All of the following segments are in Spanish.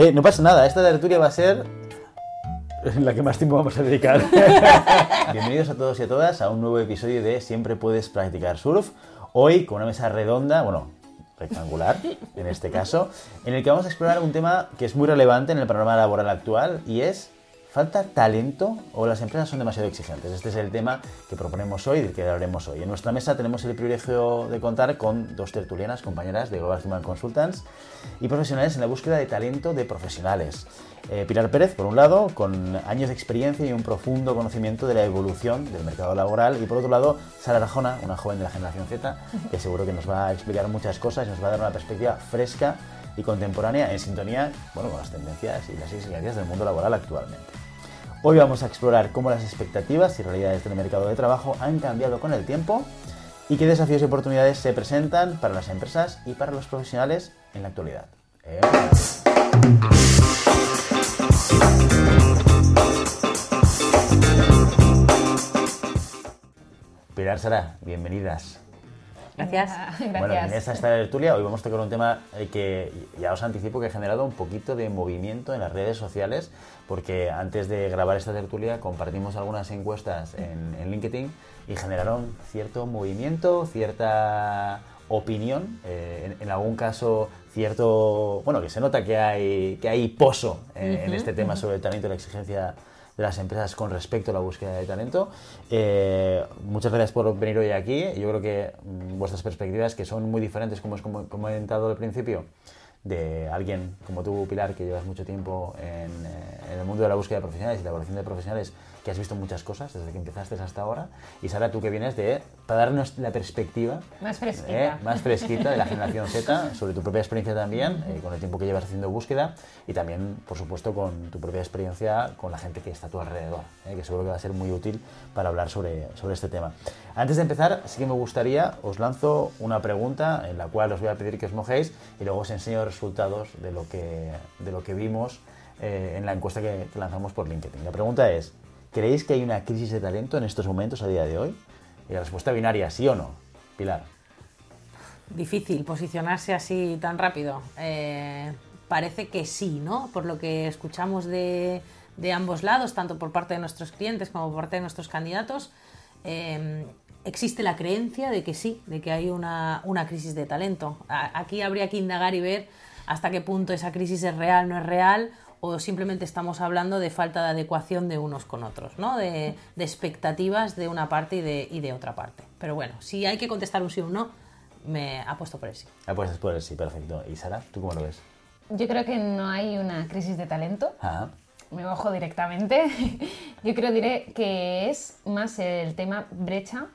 Eh, no pasa nada, esta tertulia va a ser la que más tiempo vamos a dedicar. Bienvenidos a todos y a todas a un nuevo episodio de Siempre puedes practicar surf. Hoy con una mesa redonda, bueno, rectangular en este caso, en el que vamos a explorar un tema que es muy relevante en el panorama laboral actual y es ¿Falta talento o las empresas son demasiado exigentes? Este es el tema que proponemos hoy, del que hablaremos hoy. En nuestra mesa tenemos el privilegio de contar con dos tertulianas, compañeras de Global Human Consultants y profesionales en la búsqueda de talento de profesionales. Eh, Pilar Pérez, por un lado, con años de experiencia y un profundo conocimiento de la evolución del mercado laboral. Y por otro lado, Sara Rajona, una joven de la generación Z, que seguro que nos va a explicar muchas cosas y nos va a dar una perspectiva fresca y contemporánea en sintonía bueno, con las tendencias y las exigencias del mundo laboral actualmente. Hoy vamos a explorar cómo las expectativas y realidades del mercado de trabajo han cambiado con el tiempo y qué desafíos y oportunidades se presentan para las empresas y para los profesionales en la actualidad. Eh. Pilar Sara, bienvenidas. Gracias. Bueno, en esta, esta tertulia hoy vamos a tocar un tema eh, que ya os anticipo que ha generado un poquito de movimiento en las redes sociales, porque antes de grabar esta tertulia compartimos algunas encuestas en, LinkedIn y generaron cierto movimiento, cierta opinión, eh, en, algún caso cierto, bueno, que se nota que hay, que hay pozo en, este tema sobre el talento y la exigencia de las empresas con respecto a la búsqueda de talento. Eh, muchas gracias por venir hoy aquí. Yo creo que mm, vuestras perspectivas, que son muy diferentes, como, como, como comentado al principio, de alguien como tú, Pilar, que llevas mucho tiempo en, eh, en, el mundo de la búsqueda de profesionales y la evaluación de profesionales, que has visto muchas cosas desde que empezaste hasta ahora. Y Sara, tú que vienes de, para darnos la perspectiva más fresquita, eh, más fresquita de la generación Z, sobre tu propia experiencia también, eh, con el tiempo que llevas haciendo búsqueda y también, por supuesto, con tu propia experiencia con la gente que está a tu alrededor, eh, que seguro que va a ser muy útil para hablar sobre, sobre este tema. Antes de empezar, sí que me gustaría, os lanzo una pregunta en la cual os voy a pedir que os mojéis y luego os enseño resultados de lo que, de lo que vimos en la encuesta que, que lanzamos por LinkedIn. La pregunta es, ¿Creéis que hay una crisis de talento en estos momentos a día de hoy? Y la respuesta binaria, sí o no. Pilar. Difícil posicionarse así tan rápido. Eh, parece que sí, ¿no? Por lo que escuchamos de, ambos lados, tanto por parte de nuestros clientes como por parte de nuestros candidatos, eh, existe la creencia de que sí, de que hay una crisis de talento. Aquí habría que indagar y ver hasta qué punto esa crisis es real, no es real, o simplemente estamos hablando de falta de adecuación de unos con otros, ¿no? de, de expectativas de una parte y de, y de, otra parte. Pero bueno, si hay que contestar un sí o un no, me apuesto por el sí. Apuestas por el sí, perfecto. ¿Y Sara, tú cómo lo ves? Yo creo que no hay una crisis de talento. Ajá. Me bajo directamente. Yo creo diré que es más el tema brecha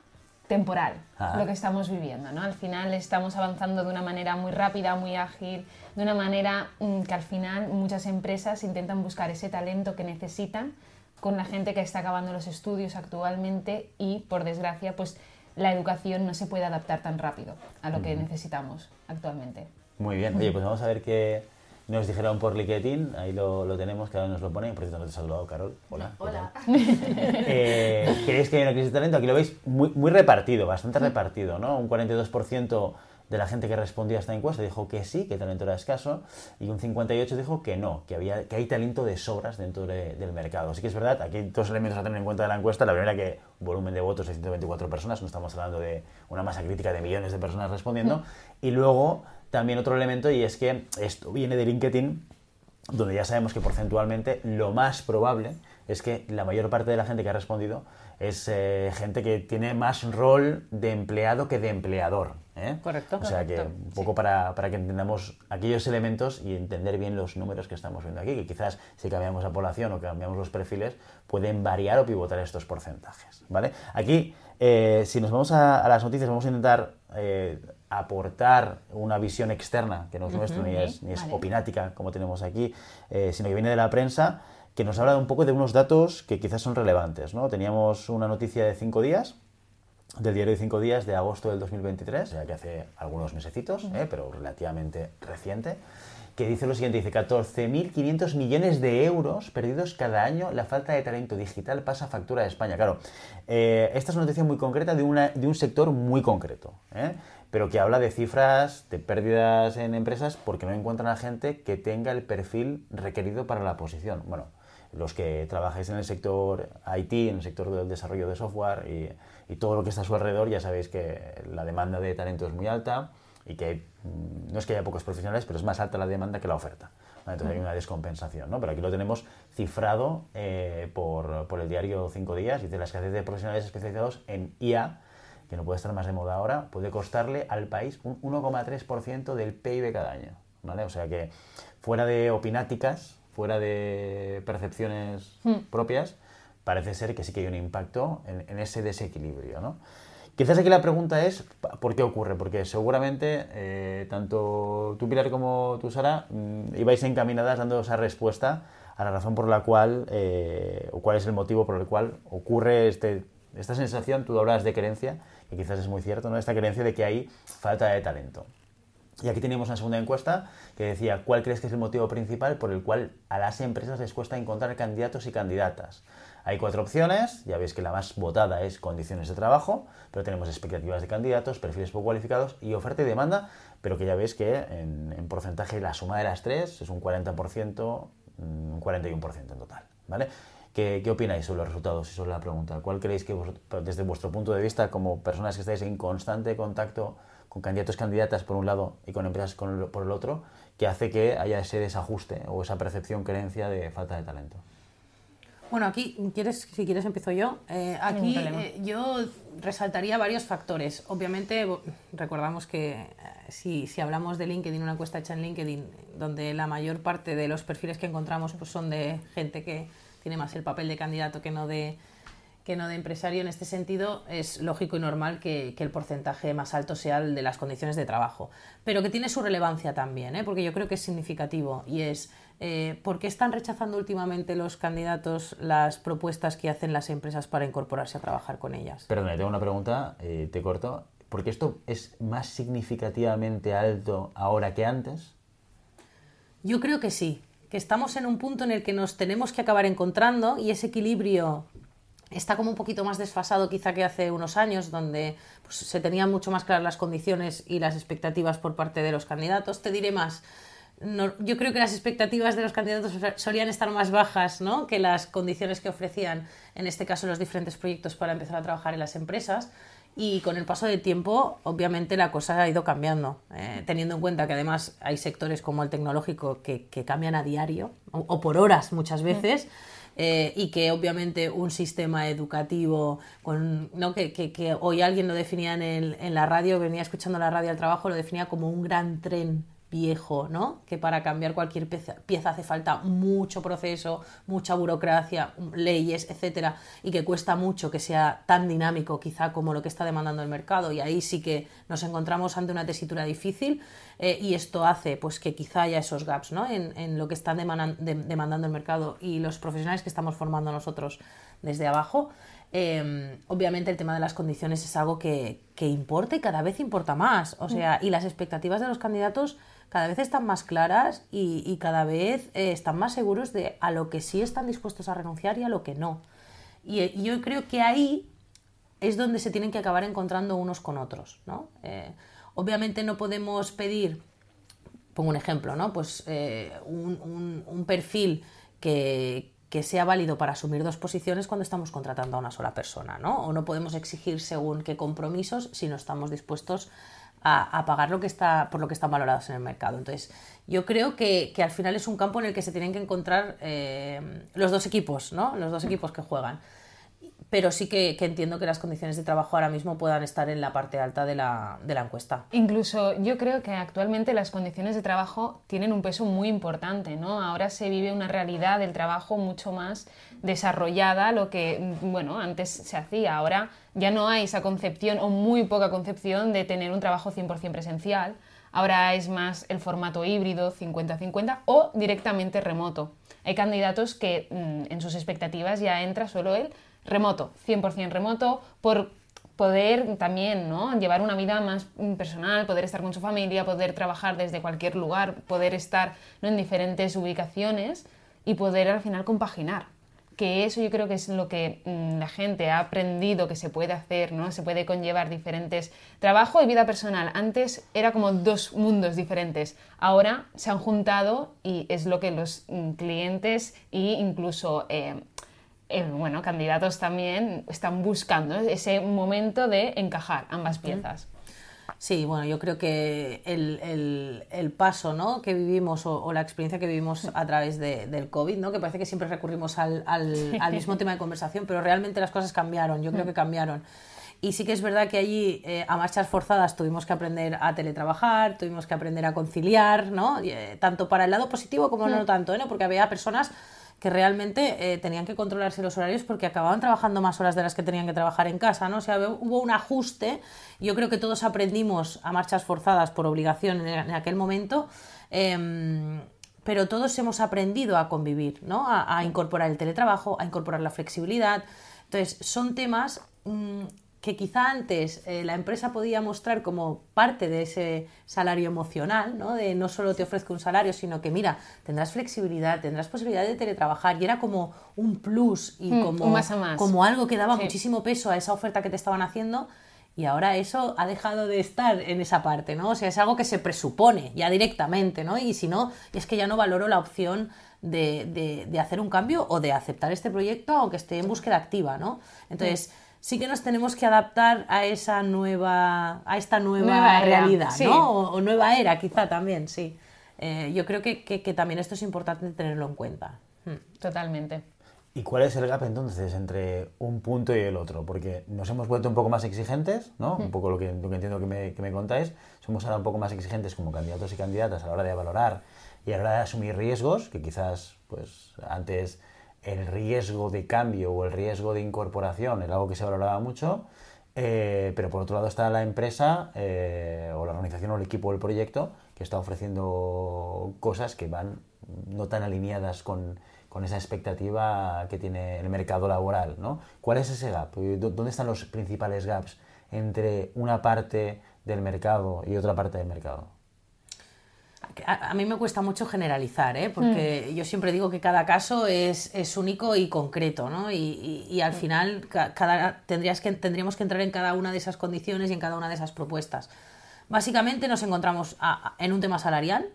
temporal, Ajá. lo que estamos viviendo. ¿no? Al final estamos avanzando de una manera muy rápida, muy ágil, de una manera mm, que al final muchas empresas intentan buscar ese talento que necesitan con la gente que está acabando los estudios actualmente y, por desgracia, pues la educación no se puede adaptar tan rápido a lo que necesitamos actualmente. Muy bien. Oye, pues vamos a ver qué nos dijeron por LinkedIn. Ahí lo, lo tenemos, que ahora nos lo ponen. Por cierto, no te he saludado, Carol. Hola. Hola. eh, ¿Creéis que hay una crisis de talento? Aquí lo veis muy, muy repartido, bastante repartido, ¿no? Un 42% de la gente que respondía a esta encuesta dijo que sí, que talento era escaso, y un 58 dijo que no, que, había, que hay talento de sobras dentro de, del mercado. Así que es verdad, aquí hay dos elementos a tener en cuenta de la encuesta. La primera, que volumen de votos de 124 personas, no estamos hablando de una masa crítica de millones de personas respondiendo. Y luego, también otro elemento, y es que esto viene de LinkedIn, donde ya sabemos que porcentualmente lo más probable es que la mayor parte de la gente que ha respondido es eh, gente que tiene más rol de empleado que de empleador. ¿eh? Correcto. O sea correcto. que un poco sí. para, para, que entendamos aquellos elementos y entender bien los números que estamos viendo aquí, que quizás si cambiamos la población o cambiamos los perfiles, pueden variar o pivotar estos porcentajes. ¿vale? Aquí, eh, si nos vamos a, a, las noticias, vamos a intentar aportar una visión externa, que no es uh -huh, nuestra ni es, ni es vale. opinática, como tenemos aquí, eh, sino que viene de la prensa que nos habla un poco de unos datos que quizás son relevantes. ¿no? Teníamos una noticia de cinco días, del diario de cinco días de agosto del 2023, ya que hace algunos mesecitos, uh -huh. ¿eh? pero relativamente reciente, que dice lo siguiente, dice 14.500 millones de euros perdidos cada año, la falta de talento digital pasa factura de España. Claro, eh, esta es una noticia muy concreta de, una, de un sector muy concreto, ¿eh? Pero que habla de cifras de pérdidas en empresas porque no encuentran a gente que tenga el perfil requerido para la posición. Bueno, los que trabajáis en el sector IT, en el sector del desarrollo de software y, y todo lo que está a su alrededor, ya sabéis que la demanda de talento es muy alta y que mm, no es que haya pocos profesionales, pero es más alta la demanda que la oferta. Entonces hay una descompensación, ¿no? Pero aquí lo tenemos cifrado eh, por, por, el diario Cinco Días, dice la escasez de profesionales especializados en IA, que no puede estar más de moda ahora, puede costarle al país un 1,3% del PIB cada año, ¿vale? O sea que fuera de opináticas, fuera de percepciones hmm. propias, parece ser que sí que hay un impacto en, en ese desequilibrio, ¿no? Quizás aquí la pregunta es, ¿por qué ocurre? Porque seguramente eh, tanto tú, Pilar, como tú, Sara, mm, ibais encaminadas dando esa respuesta a la razón por la cual, eh, o cuál es el motivo por el cual ocurre este, esta sensación, tú hablas de creencia, que quizás es muy cierto, ¿no? Esta creencia de que hay falta de talento. Y aquí teníamos una segunda encuesta que decía, ¿cuál crees que es el motivo principal por el cual a las empresas les cuesta encontrar candidatos y candidatas? Hay cuatro opciones, ya veis que la más votada es condiciones de trabajo, pero tenemos expectativas de candidatos, perfiles poco cualificados y oferta y demanda, pero que ya veis que en, porcentaje la suma de las tres es un 40%, un 41% en total. ¿vale? ¿Qué, ¿Qué, opináis sobre los resultados y sobre la pregunta? ¿Cuál creéis que desde vuestro punto de vista, como personas que estáis en constante contacto con candidatos, candidatas por un lado y con empresas por el otro, que hace que haya ese desajuste o esa percepción, creencia de falta de talento? Bueno, aquí, ¿quieres, si quieres empiezo yo. Eh, aquí eh, yo resaltaría varios factores. Obviamente, recordamos que eh, si, si, hablamos de LinkedIn, una encuesta hecha en LinkedIn, donde la mayor parte de los perfiles que encontramos pues, son de gente que tiene más el papel de candidato que no de, que no de empresario. En este sentido, es lógico y normal que, que, el porcentaje más alto sea el de las condiciones de trabajo. Pero que tiene su relevancia también, porque yo creo que es significativo y es eh, ¿por qué están rechazando últimamente los candidatos las propuestas que hacen las empresas para incorporarse a trabajar con ellas? Perdón, tengo una pregunta, eh, te corto. ¿Por qué esto es más significativamente alto ahora que antes? Yo creo que sí, estamos en un punto en el que nos tenemos que acabar encontrando y ese equilibrio está como un poquito más desfasado quizá que hace unos años, donde pues, se tenían mucho más claras las condiciones y las expectativas por parte de los candidatos. Te diré más, yo creo que las expectativas de los candidatos solían estar más bajas ¿no? que las condiciones que ofrecían, en este caso, los diferentes proyectos para empezar a trabajar en las empresas. Y con el paso del tiempo, obviamente, la cosa ha ido cambiando, eh, teniendo en cuenta que además hay sectores como el tecnológico que, cambian a diario o, por horas muchas mm. veces. Eh, y que obviamente un sistema educativo, con, ¿no? que, que, hoy alguien lo definía en, el, en la radio, venía escuchando la radio al trabajo, lo definía como un gran tren viejo, ¿no? Que para cambiar cualquier pieza, hace falta mucho proceso, mucha burocracia, leyes, etcétera, y que cuesta mucho que sea tan dinámico quizá como lo que está demandando el mercado. Y ahí sí que nos encontramos ante una tesitura difícil eh, y esto hace pues que quizá haya esos gaps, ¿no? En, lo que está demandando el mercado y los profesionales que estamos formando nosotros desde abajo. Em, obviamente el tema de las condiciones es algo que, que importa y cada vez importa más. O sea, y las expectativas de los candidatos cada vez están más claras y, cada vez eh, están más seguros de a lo que sí están dispuestos a renunciar y a lo que no. Y, yo creo que ahí es donde se tienen que acabar encontrando unos con otros. ¿no? Eh, obviamente no podemos pedir, pongo un ejemplo, ¿no? pues, eh, un, perfil que, que sea válido para asumir dos posiciones cuando estamos contratando a una sola persona, ¿no? O no podemos exigir según qué compromisos si no estamos dispuestos a, pagar lo que está, por lo que están valorados en el mercado. Entonces, yo creo que, al final es un campo en el que se tienen que encontrar eh, los dos equipos, ¿no? Los dos equipos que juegan. Pero sí que, entiendo que las condiciones de trabajo ahora mismo puedan estar en la parte alta de la, encuesta. Incluso yo creo que actualmente las condiciones de trabajo tienen un peso muy importante, ¿no? Ahora se vive una realidad del trabajo mucho más desarrollada, lo que, bueno, antes se hacía. Ahora ya no hay esa concepción o muy poca concepción de tener un trabajo 100% presencial. Ahora es más el formato híbrido 50-50 o directamente remoto. Hay candidatos que mm, en sus expectativas ya entra solo el remoto, 100% remoto, por poder también ¿no? llevar una vida más personal, poder estar con su familia, poder trabajar desde cualquier lugar, poder estar en diferentes ubicaciones y poder al final compaginar que eso yo creo que es lo que mm, la gente ha aprendido que se puede hacer, ¿no? Se puede conllevar diferentes trabajo y vida personal. Antes era como dos mundos diferentes. Ahora se han juntado y es lo que los mm, clientes e incluso eh, eh, bueno, candidatos también están buscando ese momento de encajar ambas piezas. Sí, bueno, yo creo que el, paso ¿no? que vivimos o, la experiencia que vivimos a través del COVID, ¿no? que parece que siempre recurrimos al, mismo tema de conversación, pero realmente las cosas cambiaron, yo creo que cambiaron. Y sí que es verdad que allí eh, a marchas forzadas tuvimos que aprender a teletrabajar, tuvimos que aprender a conciliar, ¿no? Eh, tanto para el lado positivo como no tanto, ¿eh? ¿no? porque había personas que realmente eh, tenían que controlarse los horarios porque acababan trabajando más horas de las que tenían que trabajar en casa, ¿no? O sea, hubo un ajuste. Yo creo que todos aprendimos a marchas forzadas por obligación en, aquel momento. Em, pero todos hemos aprendido a convivir, ¿no? A, incorporar el teletrabajo, a incorporar la flexibilidad. Entonces, son temas mm, que quizá antes eh, la empresa podía mostrar como parte de ese salario emocional, ¿no? de no solo te ofrezco un salario, sino que mira, tendrás flexibilidad, tendrás posibilidad de teletrabajar, y era como un plus y hmm, como, más más. como algo que daba muchísimo peso a esa oferta que te estaban haciendo, y ahora eso ha dejado de estar en esa parte, ¿no? O sea, es algo que se presupone ya directamente, ¿no? Y si no, es que ya no valoro la opción de, de, hacer un cambio o de aceptar este proyecto aunque esté en búsqueda activa, ¿no? Entonces sí que nos tenemos que adaptar a esa nueva, a esta nueva, realidad, ¿no? O, nueva era, quizá también, sí. Eh, yo creo que, también esto es importante tenerlo en cuenta. Hmm. Totalmente. ¿Y cuál es el gap entonces entre un punto y el otro? Porque nos hemos vuelto un poco más exigentes, ¿no? Un hmm. poco lo que, lo que entiendo que me, que me, contáis. Somos ahora un poco más exigentes como candidatos y candidatas a la hora de valorar y a la hora de asumir riesgos, que quizás, pues, antes el riesgo de cambio o el riesgo de incorporación era algo que se valoraba mucho, eh, pero por otro lado está la empresa eh, o la organización o el equipo del proyecto que está ofreciendo cosas que van no tan alineadas con, esa expectativa que tiene el mercado laboral. ¿no? ¿Cuál es ese gap? ¿Dónde están los principales gaps entre una parte del mercado y otra parte del mercado? A, mí me cuesta mucho generalizar, ¿eh? porque mm. yo siempre digo que cada caso es, único y concreto, ¿no? Y, al final cada, tendrías que, tendríamos que entrar en cada una de esas condiciones y en cada una de esas propuestas. Básicamente nos encontramos en un tema salarial.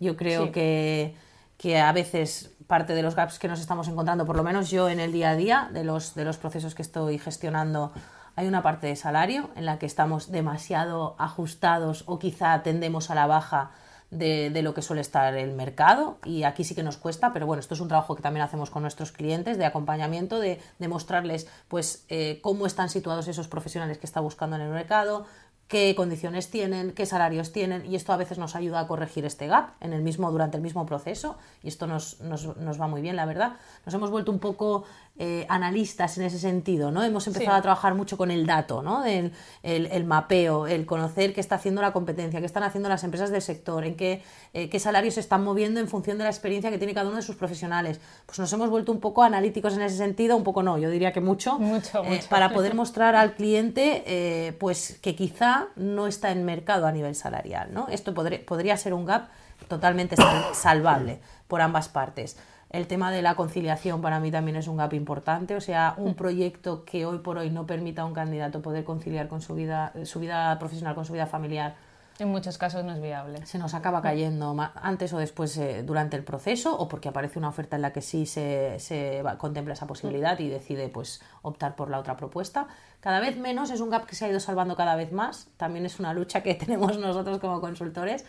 Yo creo que, que, a veces parte de los gaps que nos estamos encontrando, por lo menos yo en el día a día, de los, de los procesos que estoy gestionando, hay una parte de salario en la que estamos demasiado ajustados o quizá tendemos a la baja de, lo que suele estar el mercado y aquí sí que nos cuesta, pero bueno, esto es un trabajo que también hacemos con nuestros clientes de acompañamiento, de, mostrarles pues eh, cómo están situados esos profesionales que está buscando en el mercado, qué condiciones tienen, qué salarios tienen, y esto a veces nos ayuda a corregir este gap en el mismo, durante el mismo proceso, y esto nos, nos, nos va muy bien, la verdad. Nos hemos vuelto un poco eh, analistas en ese sentido, ¿no? Hemos empezado a trabajar mucho con el dato, ¿no? El, el, mapeo, el conocer qué está haciendo la competencia, qué están haciendo las empresas del sector, en qué, eh, qué salarios se están moviendo en función de la experiencia que tiene cada uno de sus profesionales. Pues nos hemos vuelto un poco analíticos en ese sentido, un poco no, yo diría que mucho, mucho, eh, para poder mostrar al cliente pues que quizá no está en mercado a nivel salarial, ¿no? Esto podría ser un gap totalmente salvable por ambas partes. El tema de la conciliación para mí también es un gap importante, o sea, un proyecto que hoy por hoy no permita a un candidato poder conciliar con su vida, su vida profesional con su vida familiar. En muchos casos no es viable. Se nos acaba cayendo antes o después eh, durante el proceso o porque aparece una oferta en la que sí se, se contempla esa posibilidad y decide pues optar por la otra propuesta. Cada vez menos, es un gap que se ha ido salvando cada vez más. También es una lucha que tenemos nosotros como consultores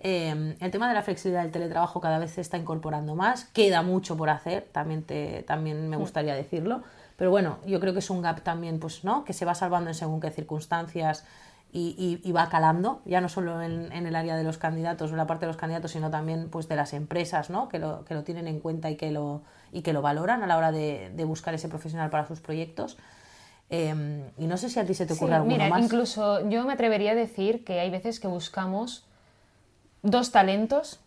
Em, el tema de la flexibilidad del teletrabajo cada vez se está incorporando más, queda mucho por hacer, también, te, también me gustaría decirlo, pero bueno, yo creo que es un gap también pues, ¿no? que se va salvando en según qué circunstancias y, va calando, ya no solo en, el área de los candidatos, en la parte de los candidatos, sino también pues, de las empresas ¿no? que, lo, que lo tienen en cuenta y que lo, y que lo valoran a la hora de, buscar ese profesional para sus proyectos. Em, y no sé si a ti se te ocurre sí, mira, Incluso yo me atrevería a decir que hay veces que buscamos dos talentos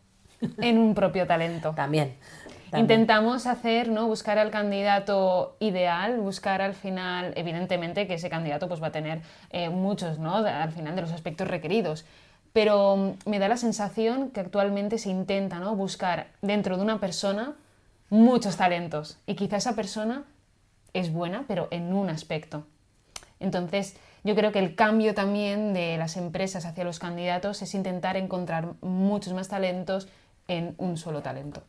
en un propio talento. También. Intentamos hacer, ¿no? Buscar al candidato ideal, buscar al final, evidentemente que ese candidato pues va a tener eh, muchos, ¿no? Al final de los aspectos requeridos. Pero mm, me da la sensación que actualmente se intenta, ¿no? Buscar dentro de una persona muchos talentos y quizá esa persona es buena, pero en un aspecto. Entonces, yo creo que el cambio también de las empresas hacia los candidatos es intentar encontrar muchos más talentos en un solo talento.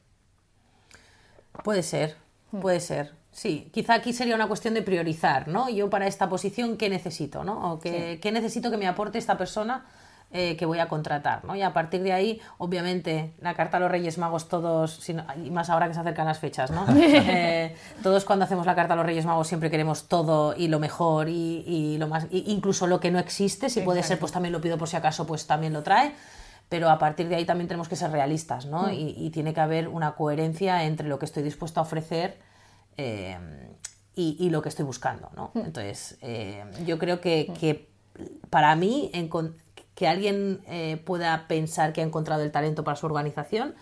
Puede ser, hmm. puede ser. Sí, quizá aquí sería una cuestión de priorizar, ¿no? Yo para esta posición, ¿qué necesito, ¿no? O qué, ¿qué necesito que me aporte esta persona eh, que voy a contratar, ¿no? Y a partir de ahí, obviamente, la carta a los Reyes Magos todos, y más ahora que se acercan las fechas, ¿no? Eh, todos cuando hacemos la carta a los Reyes Magos siempre queremos todo y lo mejor y, lo más, incluso lo que no existe, si puede ser, pues también lo pido por si acaso, pues también lo trae pero a partir de ahí también tenemos que ser realistas, ¿no? Mm. Y, tiene que haber una coherencia entre lo que estoy dispuesto a ofrecer eh, y, lo que estoy buscando, ¿no? Mm. Entonces, yo creo que, mm. que para mí, en, que alguien eh, pueda pensar que ha encontrado el talento para su organización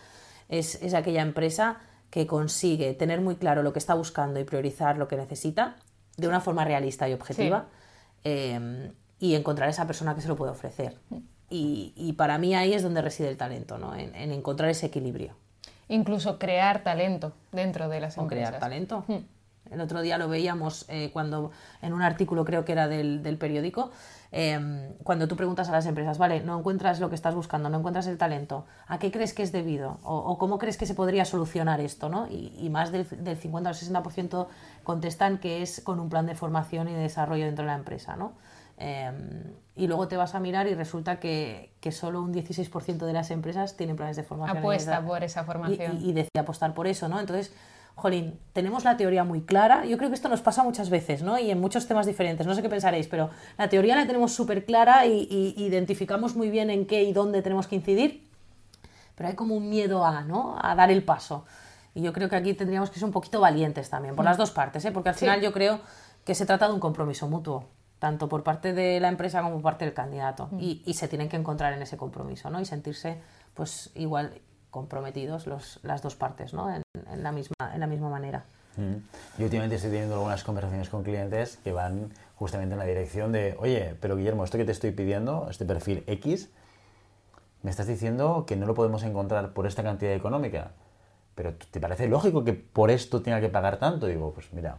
es, aquella empresa que consigue tener muy claro lo que está buscando y priorizar lo que necesita de una forma realista y objetiva em, y encontrar esa persona que se lo puede ofrecer. Y, para mí ahí es donde reside el talento, ¿no? en, encontrar ese equilibrio. Incluso crear talento dentro de las empresas. crear talento. Hmm. El otro día lo veíamos eh, cuando en un artículo creo que era del, del periódico Em, cuando tú preguntas a las empresas, vale, no encuentras lo que estás buscando, no encuentras el talento, ¿a qué crees que es debido? ¿O, cómo crees que se podría solucionar esto? ¿no? Y, más del, 50 al 60% contestan que es con un plan de formación y de desarrollo dentro de la empresa. ¿no? Em, y luego te vas a mirar y resulta que, que solo un 16% de las empresas tienen planes de formación. Apuesta por esa formación. Y, y, decide apostar por eso, ¿no? Entonces, jolín, tenemos la teoría muy clara. Yo creo que esto nos pasa muchas veces, ¿no? Y en muchos temas diferentes. No sé qué pensaréis, pero la teoría la tenemos súper clara y, identificamos muy bien en qué y dónde tenemos que incidir. Pero hay como un miedo a, ¿no? A dar el paso. Y yo creo que aquí tendríamos que ser un poquito valientes también, por las dos partes, ¿eh? Porque al final yo creo que se trata de un compromiso mutuo tanto por parte de la empresa como por parte del candidato. Y, y, se tienen que encontrar en ese compromiso, ¿no? Y sentirse, pues, igual, comprometidos los, las dos partes ¿no? en, la misma, en la misma manera. Mm. Yo últimamente estoy teniendo algunas conversaciones con clientes que van justamente en la dirección de, oye, pero Guillermo, esto que te estoy pidiendo, este perfil X, me estás diciendo que no lo podemos encontrar por esta cantidad económica. Pero ¿te parece lógico que por esto tenga que pagar tanto? digo, pues mira,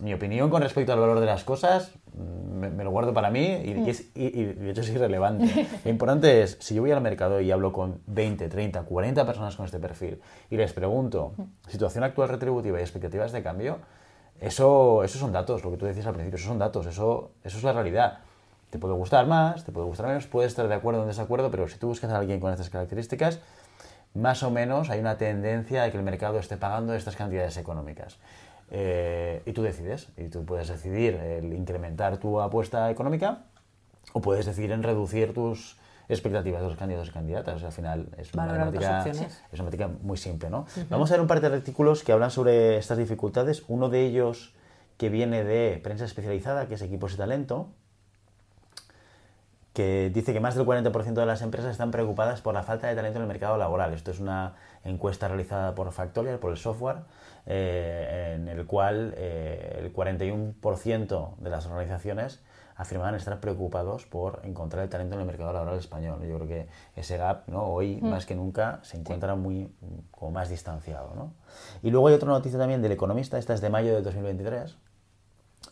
mi opinión con respecto al valor de las cosas me, lo guardo para mí y, de hecho es irrelevante. Lo importante es, si yo voy al mercado y hablo con 20, 30, 40 personas con este perfil y les pregunto situación actual retributiva y expectativas de cambio, eso, eso son datos, lo que tú decías al principio, eso son datos, eso, eso es la realidad. Te puede gustar más, te puede gustar menos, puedes estar de acuerdo o en desacuerdo, pero si tú buscas a alguien con estas características, más o menos hay una tendencia a que el mercado esté pagando estas cantidades económicas. Eh, y tú decides, y tú puedes decidir el incrementar tu apuesta económica o puedes decidir en reducir tus expectativas de los candidatos y candidatas. al final es una, matemática, es una muy simple. ¿no? Vamos a ver un par de artículos que hablan sobre estas dificultades. Uno de ellos que viene de prensa especializada, que es Equipos y Talento, que dice que más del 40% de las empresas están preocupadas por la falta de talento en el mercado laboral. Esto es una encuesta realizada por Factorial, por el software, eh, en el cual eh, el 41% de las organizaciones afirmaban estar preocupados por encontrar el talento en el mercado laboral español. Yo creo que ese gap ¿no? hoy mm. más que nunca se encuentra muy como más distanciado. ¿no? Y luego hay otra noticia también del Economista, esta es de mayo de 2023,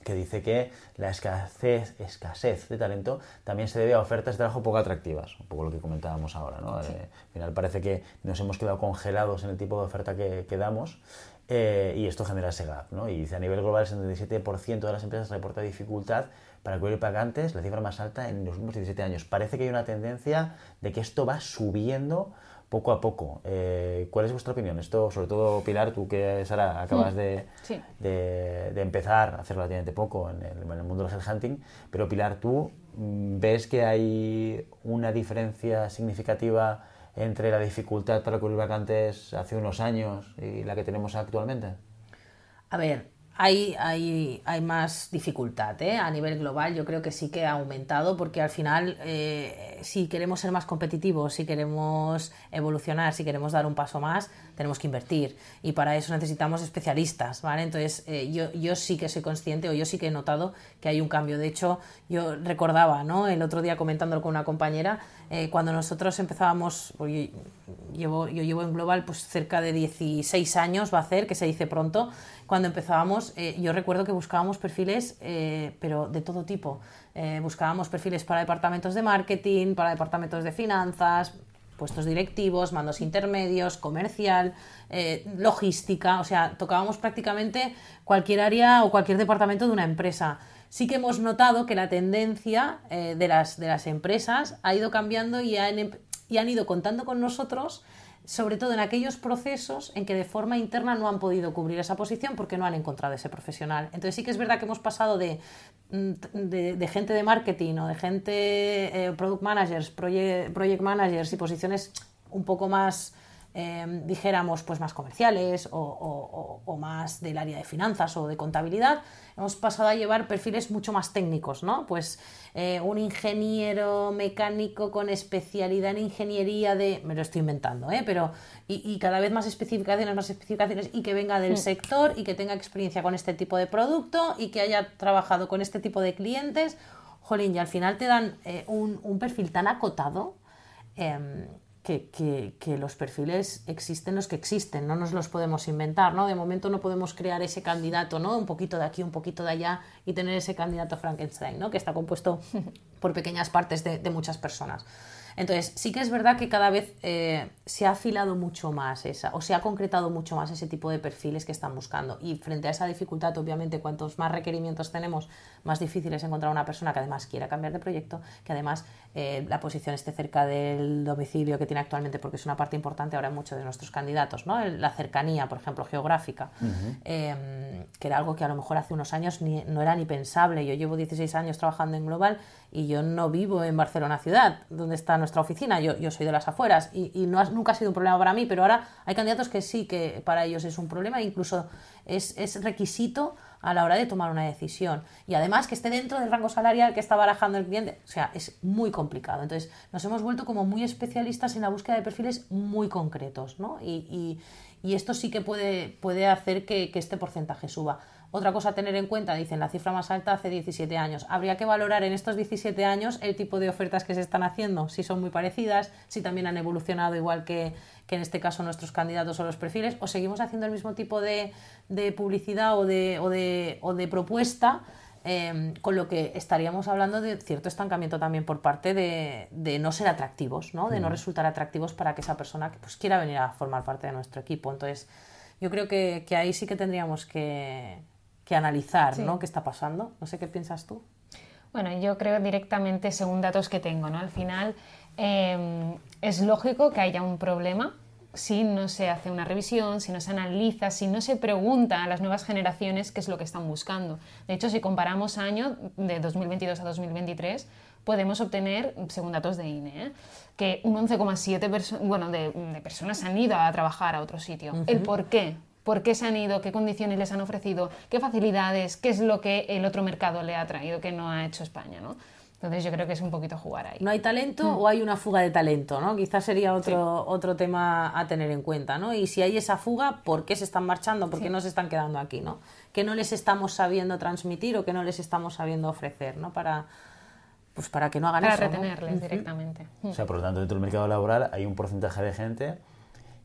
que dice que la escasez, escasez de talento también se debe a ofertas de trabajo poco atractivas, un poco lo que comentábamos ahora. ¿no? Eh, al final parece que nos hemos quedado congelados en el tipo de oferta que, que damos eh, y esto genera ese gap. ¿no? Y dice a nivel global el 77% de las empresas reporta dificultad para cubrir pagantes, la cifra más alta en los últimos 17 años. Parece que hay una tendencia de que esto va subiendo poco a poco. Eh, ¿Cuál es vuestra opinión? Esto, sobre todo, Pilar, tú que, Sara, acabas de, de, empezar hace relativamente poco en el, en el mundo del headhunting, pero Pilar, ¿tú mm, ves que hay una diferencia significativa entre la dificultad para cubrir vacantes hace unos años y la que tenemos actualmente? A ver, hay, hay, hay, más dificultad ¿eh? a nivel global. Yo creo que sí que ha aumentado porque al final, eh, si queremos ser más competitivos, si queremos evolucionar, si queremos dar un paso más, tenemos que invertir. Y para eso necesitamos especialistas. ¿vale? Entonces, eh, yo, yo sí que soy consciente o yo sí que he notado que hay un cambio. De hecho, yo recordaba ¿no? el otro día comentándolo con una compañera, cuando nosotros empezábamos, pues, yo, llevo en Global pues cerca de 16 años, va a ser, que se dice pronto cuando empezábamos, eh, yo recuerdo que buscábamos perfiles, eh, pero de todo tipo. Eh, buscábamos perfiles para departamentos de marketing, para departamentos de finanzas, puestos directivos, mandos intermedios, comercial, logística, o sea, tocábamos prácticamente cualquier área o cualquier departamento de una empresa. Sí que hemos notado que la tendencia de, las, de las empresas ha ido cambiando y han, em, y han ido contando con nosotros sobre todo en aquellos procesos en que de forma interna no han podido cubrir esa posición porque no han encontrado ese profesional. Entonces sí que es verdad que hemos pasado de, mm, de, gente de marketing o de gente, eh, product managers, project, project managers y posiciones un poco más Em, dijéramos, pues más comerciales o, más del área de finanzas o de contabilidad, hemos pasado a llevar perfiles mucho más técnicos, ¿no? Pues eh, un ingeniero mecánico con especialidad en ingeniería de, me lo estoy inventando, ¿eh? Pero, y, cada vez más especificaciones, más especificaciones, y que venga del sector y que tenga experiencia con este tipo de producto y que haya trabajado con este tipo de clientes, jolín, y al final te dan eh, un, un, perfil tan acotado. Em, que, que, los perfiles existen los que existen, no nos los podemos inventar, ¿no? De momento no podemos crear ese candidato, ¿no? Un poquito de aquí, un poquito de allá y tener ese candidato Frankenstein, ¿no? Que está compuesto por pequeñas partes de, de muchas personas. Entonces, sí que es verdad que cada vez eh, se ha afilado mucho más esa, o se ha concretado mucho más ese tipo de perfiles que están buscando. Y frente a esa dificultad, obviamente, cuantos más requerimientos tenemos, más difícil es encontrar una persona que además quiera cambiar de proyecto, que además eh, la posición esté cerca del domicilio que tiene actualmente, porque es una parte importante ahora en muchos de nuestros candidatos, ¿no? La cercanía, por ejemplo, geográfica, em, que era algo que a lo mejor hace unos años no era ni pensable. Yo llevo 16 años trabajando en Global y yo no vivo en Barcelona ciudad, donde está nuestra oficina, yo, yo soy de las afueras y, y no nunca ha sido un problema para mí, pero ahora hay candidatos que sí que para ellos es un problema incluso es, es requisito a la hora de tomar una decisión. Y además que esté dentro del rango salarial que está barajando el cliente. O sea, es muy complicado. Entonces, nos hemos vuelto como muy especialistas en la búsqueda de perfiles muy concretos, ¿no? Y, y, y esto sí que puede, puede hacer que este porcentaje suba. Otra cosa a tener en cuenta, dicen, la cifra más alta hace 17 años. Habría que valorar en estos 17 años el tipo de ofertas que se están haciendo, si son muy parecidas, si también han evolucionado igual que, en este caso nuestros candidatos o los perfiles, o seguimos haciendo el mismo tipo de, publicidad o de, o de, o de propuesta. Em, con lo que estaríamos hablando de cierto estancamiento también por parte de, no ser atractivos, ¿no? de no mm. resultar atractivos para que esa persona pues, quiera venir a formar parte de nuestro equipo. Entonces, yo creo que ahí sí que tendríamos que, que analizar ¿no? qué está pasando. No sé qué piensas tú. Bueno, yo creo directamente según datos que tengo, ¿no? Al final em, es lógico que haya un problema si no se hace una revisión, si no se analiza, si no se pregunta a las nuevas generaciones qué es lo que están buscando. De hecho, si comparamos años de 2022 a 2023, podemos obtener, según datos de INE, ¿eh? que un 11,7 bueno, de, personas han ido a trabajar a otro sitio. ¿El por qué? Por qué se han ido, qué condiciones les han ofrecido, qué facilidades, qué es lo que el otro mercado le ha traído que no ha hecho España, ¿no? Entonces yo creo que es un poquito jugar ahí. ¿No hay talento mm. o hay una fuga de talento? ¿no? Quizás sería otro, otro tema a tener en cuenta. ¿no? Y si hay esa fuga, ¿por qué se están marchando? ¿Por qué no se están quedando aquí? ¿no? ¿Qué no les estamos sabiendo transmitir o qué no les estamos sabiendo ofrecer? ¿no? Para, pues para que no hagan para eso. Para retenerles directamente. O sea, por lo tanto, dentro del mercado laboral hay un porcentaje de gente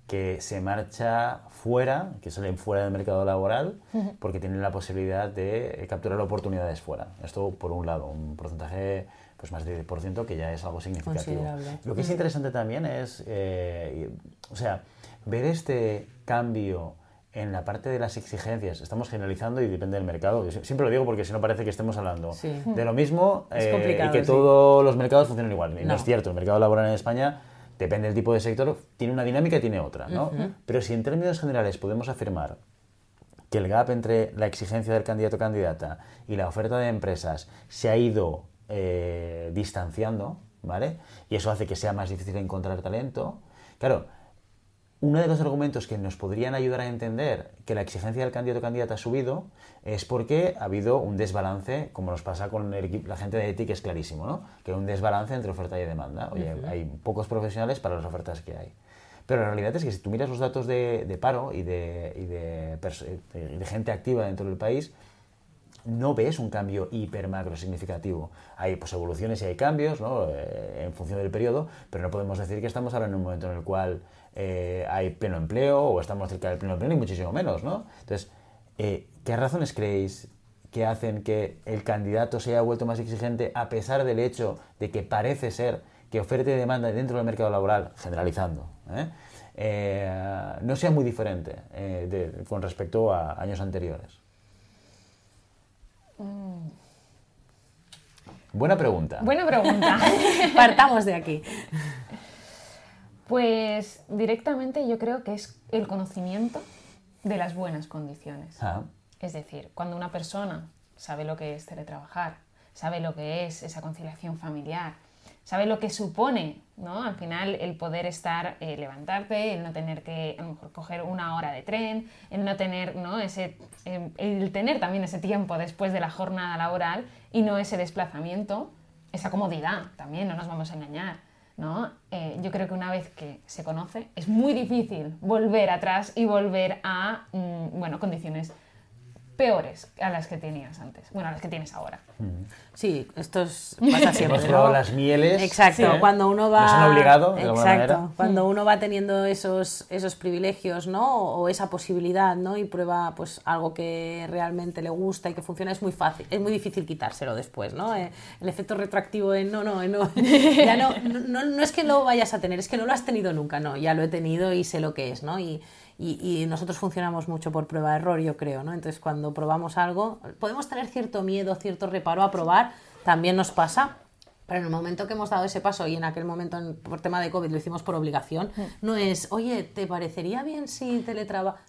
que se marcha fuera, que salen fuera del mercado laboral, porque tienen la posibilidad de capturar oportunidades fuera. Esto por un lado, un porcentaje pues más de 10%, que ya es algo significativo. Lo que es interesante también es, eh, o sea, ver este cambio en la parte de las exigencias, estamos generalizando y depende del mercado. siempre lo digo porque si no parece que estemos hablando de lo mismo eh, y que todos los mercados funcionan igual. Y no es cierto, el mercado laboral en España depende del tipo de sector, tiene una dinámica y tiene otra, ¿no? Pero si en términos generales podemos afirmar que el gap entre la exigencia del candidato o candidata y la oferta de empresas se ha ido eh, distanciando, ¿vale? Y eso hace que sea más difícil encontrar talento. Claro, uno de los argumentos que nos podrían ayudar a entender que la exigencia del candidato o candidata ha subido es porque ha habido un desbalance, como nos pasa con la gente de ETI, que es clarísimo, ¿no? que hay un desbalance entre oferta y demanda. Oye, hay pocos profesionales para las ofertas que hay. Pero la realidad es que si tú miras los datos de, paro y, de, de, gente activa dentro del país, no ves un cambio hiper macro significativo. Hay pues, evoluciones y hay cambios ¿no? Eh, en función del periodo, pero no podemos decir que estamos ahora en un momento en el cual eh, hay pleno empleo o estamos cerca del pleno empleo, ni muchísimo menos, ¿no? Entonces, eh, ¿qué razones creéis que hacen que el candidato se haya vuelto más exigente a pesar del hecho de que parece ser que oferta y demanda dentro del mercado laboral, generalizando, ¿eh? no sea muy diferente con respecto a años anteriores? Mm. Buena pregunta. Buena pregunta. Partamos de aquí. Pues directamente yo creo que es el conocimiento de las buenas condiciones. Ah. Es decir, cuando una persona sabe lo que es teletrabajar, sabe lo que es esa conciliación familiar, sabe lo que supone, ¿no? Al final el poder estar, eh, levantarte, el no tener que a lo mejor coger una hora de tren, el no tener, ¿no? Ese, em, el tener también ese tiempo después de la jornada laboral y no ese desplazamiento, esa comodidad también, no nos vamos a engañar. ¿No? Eh, yo creo que una vez que se conoce es muy difícil volver atrás y volver a mm, bueno, condiciones peores a las que tenías antes, bueno, a las que tienes ahora. Sí, esto es, pasa siempre. Hemos probado las mieles. Exacto, cuando uno va... Nos han obligado, de Exacto, manera. cuando uno va teniendo esos, esos privilegios, ¿no? O esa posibilidad, ¿no? Y prueba, pues, algo que realmente le gusta y que funciona, es muy fácil, es muy difícil quitárselo después, ¿no? Eh, el efecto retroactivo en, no, no, no, ya no, no, no, es que lo vayas a tener, es que no lo has tenido nunca, no, ya lo he tenido y sé lo que es, ¿no? Y, y, nosotros funcionamos mucho por prueba-error, yo creo, ¿no? Entonces, cuando probamos algo, podemos tener cierto miedo, cierto reparo a probar, también nos pasa, pero en el momento que hemos dado ese paso y en aquel momento por tema de COVID lo hicimos por obligación, no es, oye, ¿te parecería bien si teletrabajas?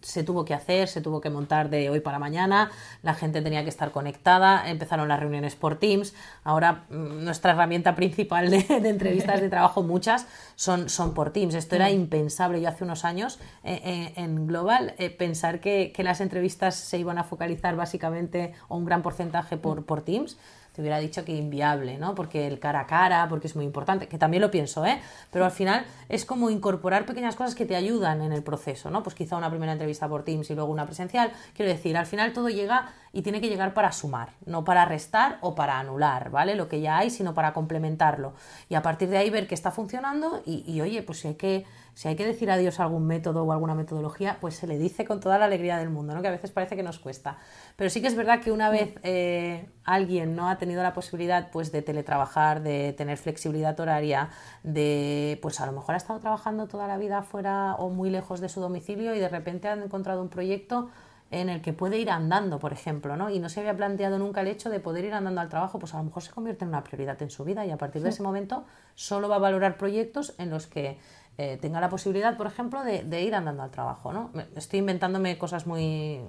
se tuvo que hacer, se tuvo que montar de hoy para mañana, la gente tenía que estar conectada, empezaron las reuniones por Teams, ahora mm, nuestra herramienta principal de, entrevistas de trabajo, muchas, son, son por Teams. Esto era impensable yo hace unos años eh, eh, en Global, eh, pensar que, que, las entrevistas se iban a focalizar básicamente o un gran porcentaje por, por Teams te hubiera dicho que inviable, ¿no? Porque el cara a cara, porque es muy importante, que también lo pienso, ¿eh? Pero al final es como incorporar pequeñas cosas que te ayudan en el proceso, ¿no? Pues quizá una primera entrevista por Teams y luego una presencial. Quiero decir, al final todo llega y tiene que llegar para sumar, no para restar o para anular, ¿vale? Lo que ya hay, sino para complementarlo. Y a partir de ahí ver que está funcionando y, y oye, pues si hay que si hay que decir adiós a algún método o alguna metodología, pues se le dice con toda la alegría del mundo, ¿no? que a veces parece que nos cuesta. Pero sí que es verdad que una vez eh, alguien no ha tenido la posibilidad pues, de teletrabajar, de tener flexibilidad horaria, de pues a lo mejor ha estado trabajando toda la vida fuera o muy lejos de su domicilio y de repente han encontrado un proyecto en el que puede ir andando, por ejemplo, ¿no? Y no se había planteado nunca el hecho de poder ir andando al trabajo, pues a lo mejor se convierte en una prioridad en su vida y a partir de ese momento solo va a valorar proyectos en los que eh, tenga la posibilidad, por ejemplo, de, ir andando al trabajo. ¿no? Estoy inventándome cosas muy...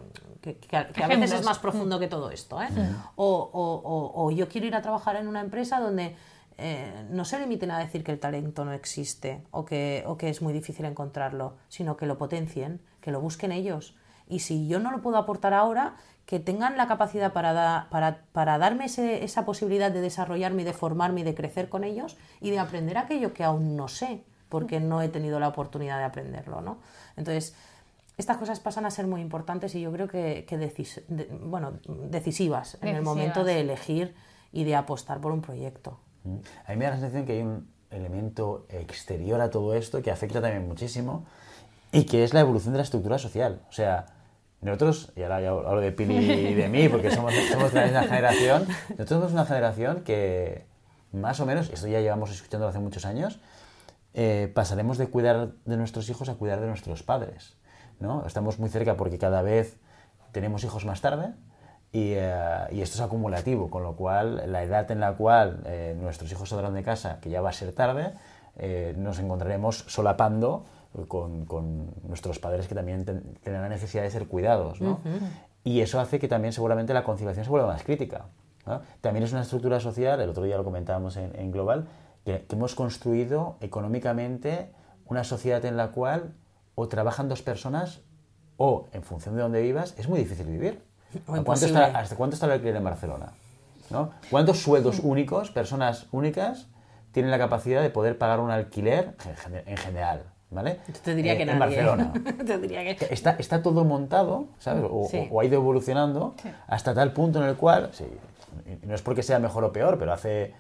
que, a, veces es más profundo que todo esto. ¿eh? O, yo quiero ir a trabajar en una empresa donde eh, no se limiten a decir que el talento no existe o que, o que es muy difícil encontrarlo, sino que lo potencien, que lo busquen ellos. Y si yo no lo puedo aportar ahora, que tengan la capacidad para, para, para darme esa posibilidad de desarrollarme de formarme y de crecer con ellos y de aprender aquello que aún no sé porque no he tenido la oportunidad de aprenderlo, ¿no? Entonces, estas cosas pasan a ser muy importantes y yo creo que, bueno, decisivas en el momento de elegir y de apostar por un proyecto. Mm. A mí me da la sensación que hay un elemento exterior a todo esto que afecta también muchísimo y que es la evolución de la estructura social. O sea, nosotros, y ahora ya hablo de Pili y de mí porque somos, somos de la misma generación, nosotros somos una generación que más o menos, esto ya llevamos escuchando hace muchos años, eh, pasaremos de cuidar de nuestros hijos a cuidar de nuestros padres. ¿no? Estamos muy cerca porque cada vez tenemos hijos más tarde y, eh, esto es acumulativo, con lo cual la edad en la cual eh, nuestros hijos saldrán de casa, que ya va a ser tarde, nos encontraremos solapando con, nuestros padres que también tendrán la necesidad de ser cuidados. Y eso hace que también seguramente la conciliación se vuelva más crítica. También es una estructura social, el otro día lo comentábamos en Global, que, hemos construido económicamente una sociedad en la cual o trabajan dos personas o en función de dónde vivas, es muy difícil vivir. cuánto está, ¿Hasta cuánto está el alquiler en Barcelona? ¿no? ¿Cuántos sueldos únicos, personas únicas, tienen la capacidad de poder pagar un alquiler en general? ¿Vale? te diría eh, que en Barcelona. te diría que... Está, está todo montado, ¿sabes? O, ha ido evolucionando hasta tal punto en el cual, sí, no es porque sea mejor o peor, pero hace,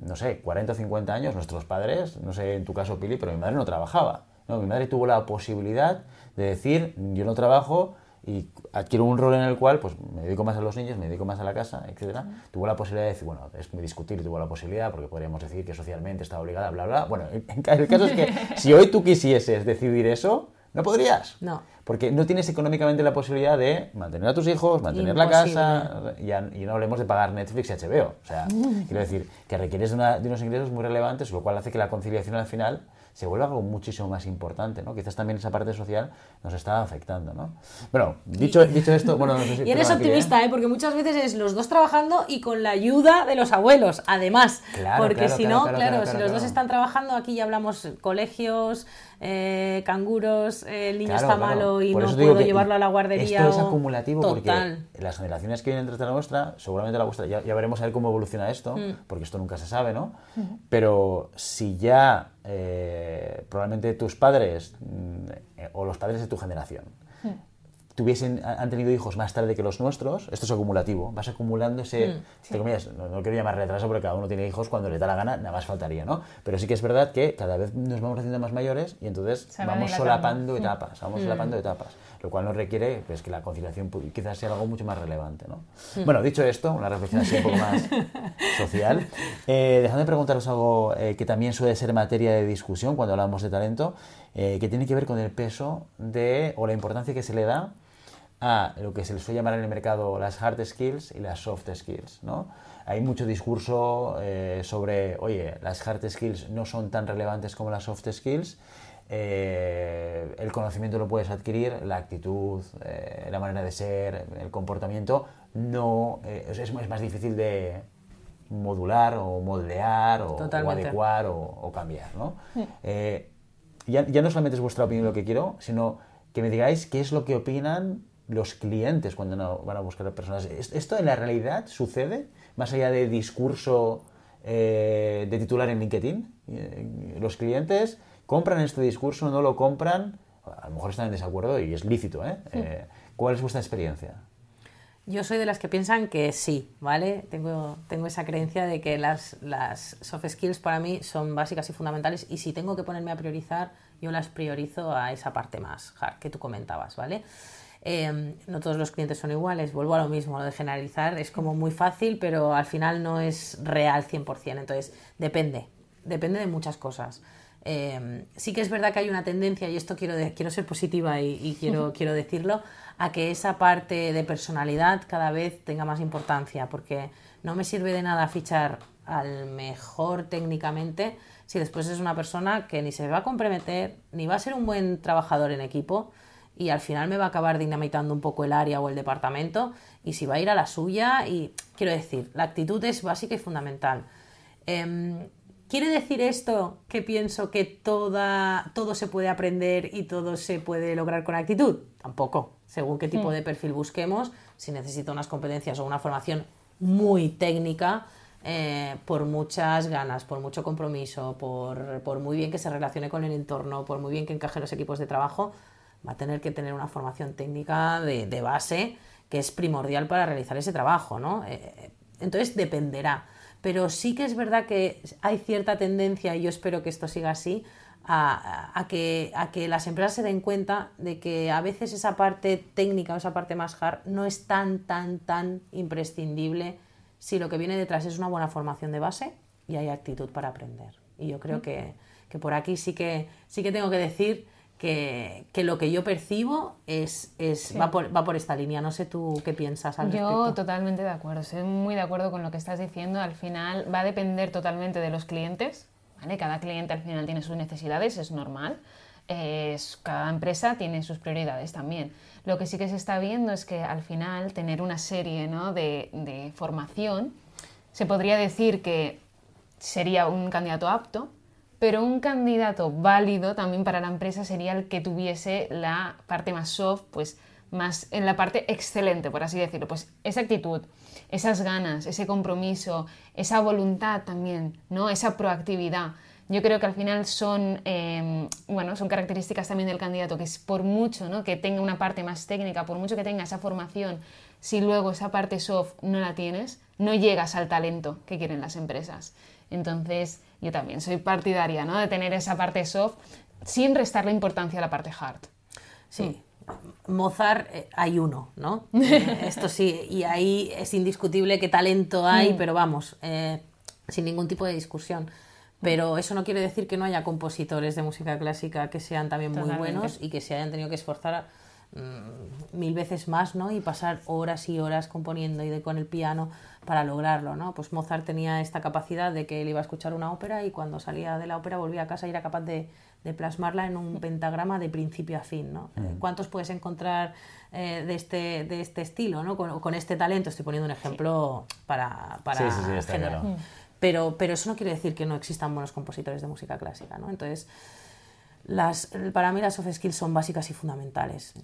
no sé, 40 o 50 años nuestros padres, no sé en tu caso Pili, pero mi madre no trabajaba. ¿no? Mi madre tuvo la posibilidad de decir, yo no trabajo, y adquiero un rol en el cual pues me dedico más a los niños, me dedico más a la casa, etcétera, tuvo la posibilidad de decir, bueno, es muy discutir, tuvo la posibilidad, porque podríamos decir que socialmente está obligada, bla, bla. Bueno, en, el caso es que si hoy tú quisieses decidir eso, no podrías. No. Porque no tienes económicamente la posibilidad de mantener a tus hijos, mantener la casa, y, y, no hablemos de pagar Netflix y HBO. O sea, quiero decir que requieres de, de unos ingresos muy relevantes, lo cual hace que la conciliación al final se vuelve algo muchísimo más importante, ¿no? Quizás también esa parte social nos está afectando, ¿no? Bueno, dicho, dicho esto, bueno... No sé si y eres optimista, ¿eh? Porque muchas veces es los dos trabajando y con la ayuda de los abuelos, además. Claro, porque si no, claro, si los dos están trabajando, aquí ya hablamos colegios, eh, canguros, el niño está malo y no puedo llevarlo a la guardería. Esto es acumulativo porque las generaciones que vienen tras la nuestra, seguramente la vuestra, ya, veremos a ver cómo evoluciona esto, mm. porque esto nunca se sabe, ¿no? Mm. Pero si ya eh, probablemente tus padres mm, o los padres de tu generación tuviesen, han tenido hijos más tarde que los nuestros, esto es acumulativo, vas acumulando ese, mm, no, quiero llamar retraso porque cada uno tiene hijos cuando le da la gana, nada más faltaría, ¿no? Pero sí que es verdad que cada vez nos vamos haciendo más mayores y entonces vamos solapando etapas, vamos solapando mm. etapas, lo cual nos requiere pues, que la conciliación quizás sea algo mucho más relevante, ¿no? Mm. Bueno, dicho esto, una reflexión así un poco más social, eh, dejadme preguntaros algo eh, que también suele ser materia de discusión cuando hablamos de talento, eh, que tiene que ver con el peso de, o la importancia que se le da a lo que se les suele llamar en el mercado las hard skills y las soft skills. ¿no? Hay mucho discurso eh, sobre, oye, las hard skills no son tan relevantes como las soft skills. Eh, el conocimiento lo puedes adquirir, la actitud, eh, la manera de ser, el comportamiento, no es, es, más difícil de modular o moldear o, adecuar o, cambiar. ¿no? ya, ya no solamente es vuestra opinión lo que quiero, sino que me digáis qué es lo que opinan los clientes cuando van a buscar personas. ¿Esto en la realidad sucede? Más allá de discurso eh, de titular en LinkedIn. Eh, los clientes compran este discurso, no lo compran. A lo mejor están en desacuerdo y es lícito. ¿eh? eh ¿Cuál es vuestra experiencia? Yo soy de las que piensan que sí, ¿vale? Tengo, tengo esa creencia de que las, las soft skills para mí son básicas y fundamentales y si tengo que ponerme a priorizar, yo las priorizo a esa parte más hard que tú comentabas, ¿vale? Em, no todos los clientes son iguales, vuelvo a lo mismo, lo de generalizar es como muy fácil, pero al final no es real 100%, entonces depende, depende de muchas cosas. Em, sí que es verdad que hay una tendencia, y esto quiero, quiero ser positiva y, quiero, quiero decirlo, a que esa parte de personalidad cada vez tenga más importancia, porque no me sirve de nada fichar al mejor técnicamente si después es una persona que ni se va a comprometer, ni va a ser un buen trabajador en equipo, y al final me va a acabar dinamitando un poco el área o el departamento y si va a ir a la suya y quiero decir, la actitud es básica y fundamental. Em, ¿Quiere decir esto que pienso que toda, todo se puede aprender y todo se puede lograr con actitud? Tampoco. Según qué tipo hmm. de perfil busquemos, si necesito unas competencias o una formación muy técnica, eh, por muchas ganas, por mucho compromiso, por, por, muy bien que se relacione con el entorno, por muy bien que encaje en los equipos de trabajo, va a tener que tener una formación técnica de, base que es primordial para realizar ese trabajo, ¿no? Eh, entonces dependerá. Pero sí que es verdad que hay cierta tendencia, y yo espero que esto siga así, a, que, a que las empresas se den cuenta de que a veces esa parte técnica o esa parte más hard no es tan, tan, tan imprescindible si lo que viene detrás es una buena formación de base y hay actitud para aprender. Y yo creo que, que por aquí sí que, sí que tengo que decir que, lo que yo percibo es, es va, por, va, por, esta línea. No sé tú qué piensas al respecto. Yo totalmente de acuerdo, estoy muy de acuerdo con lo que estás diciendo. Al final va a depender totalmente de los clientes. ¿vale? Cada cliente al final tiene sus necesidades, es normal. Es, cada empresa tiene sus prioridades también. Lo que sí que se está viendo es que al final tener una serie ¿no? de, de formación, se podría decir que sería un candidato apto, pero un candidato válido también para la empresa sería el que tuviese la parte más soft, pues más en la parte excelente, por así decirlo, pues esa actitud, esas ganas, ese compromiso, esa voluntad también, ¿no? Esa proactividad. Yo creo que al final son, em, bueno, son características también del candidato, que es por mucho ¿no? que tenga una parte más técnica, por mucho que tenga esa formación, si luego esa parte soft no la tienes, no llegas al talento que quieren las empresas. Entonces, yo también soy partidaria ¿no? de tener esa parte soft sin restarle importancia a la parte hard. Sí. Mozart eh, hay uno, ¿no? Eh, esto sí, y ahí es indiscutible qué talento hay, mm. pero vamos, eh, sin ningún tipo de discusión. Pero eso no quiere decir que no haya compositores de música clásica que sean también muy buenos y que se hayan tenido que esforzar mm, mil veces más, ¿no? Y pasar horas y horas componiendo y de, con el piano para lograrlo, ¿no? Pues Mozart tenía esta capacidad de que él iba a escuchar una ópera y cuando salía de la ópera volvía a casa y era capaz de, plasmarla en un pentagrama de principio a fin, ¿no? Mm. ¿Cuántos puedes encontrar eh, de, este, de este estilo, ¿no? Con, este talento, estoy poniendo un ejemplo para, para sí, sí, sí, claro. Pero, pero eso no quiere decir que no existan buenos compositores de música clásica, ¿no? Entonces, las, para mí las soft skills son básicas y fundamentales.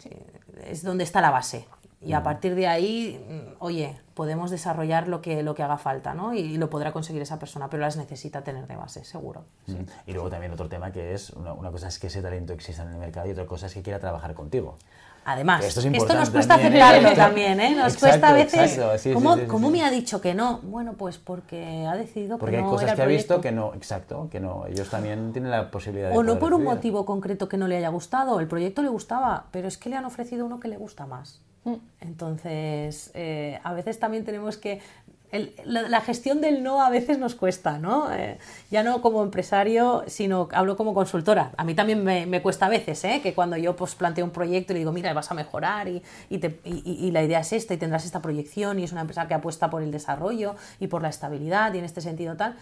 Es donde está la base. Y a mm. partir de ahí, mm, oye, podemos desarrollar lo que, lo que haga falta, ¿no? Y, lo podrá conseguir esa persona, pero las necesita tener de base, seguro. Mm. Y luego también otro tema que es, una, una, cosa es que ese talento exista en el mercado y otra cosa es que quiera trabajar contigo. Además, esto, nos cuesta aceptarlo también, ¿eh? Nos cuesta a veces. ¿cómo, me ha dicho que no? Bueno, pues porque ha decidido porque que no. Porque hay cosas que ha visto que no, exacto, que no. Ellos también tienen la posibilidad de. O no por un motivo concreto que no le haya gustado. El proyecto le gustaba, pero es que le han ofrecido uno que le gusta más. Mm. Entonces, eh, a veces también tenemos que la, gestión del no a veces nos cuesta, ¿no? Eh, ya no como empresario, sino hablo como consultora. A mí también me, cuesta a veces, ¿eh? Que cuando yo pues, planteo un proyecto y le digo, mira, vas a mejorar y, y, la idea es esta y tendrás esta proyección y es una empresa que apuesta por el desarrollo y por la estabilidad y en este sentido tal.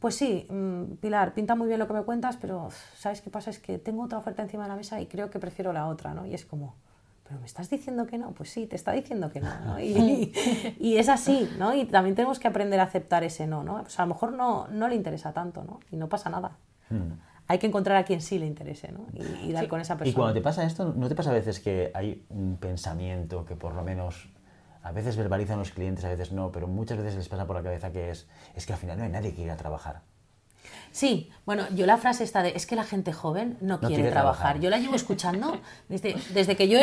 Pues sí, mm, Pilar, pinta muy bien lo que me cuentas, pero ¿sabes qué pasa? Es que tengo otra oferta encima de la mesa y creo que prefiero la otra, ¿no? Y es como, pero me estás diciendo que no, pues sí, te está diciendo que no, Y, es así, ¿no? Y también tenemos que aprender a aceptar ese no, ¿no? Pues a lo mejor no, no le interesa tanto, ¿no? Y no pasa nada. Hmm. Hay que encontrar a quien sí le interese, ¿no? Y, dar con esa persona. Y cuando te pasa esto, ¿no te pasa a veces que hay un pensamiento que por lo menos a veces verbalizan los clientes, a veces no, pero muchas veces les pasa por la cabeza que es, es que al final no hay nadie que quiera trabajar. Sí, bueno, yo la frase esta de es que la gente joven no, quiere, trabajar. Yo la llevo escuchando desde, desde que yo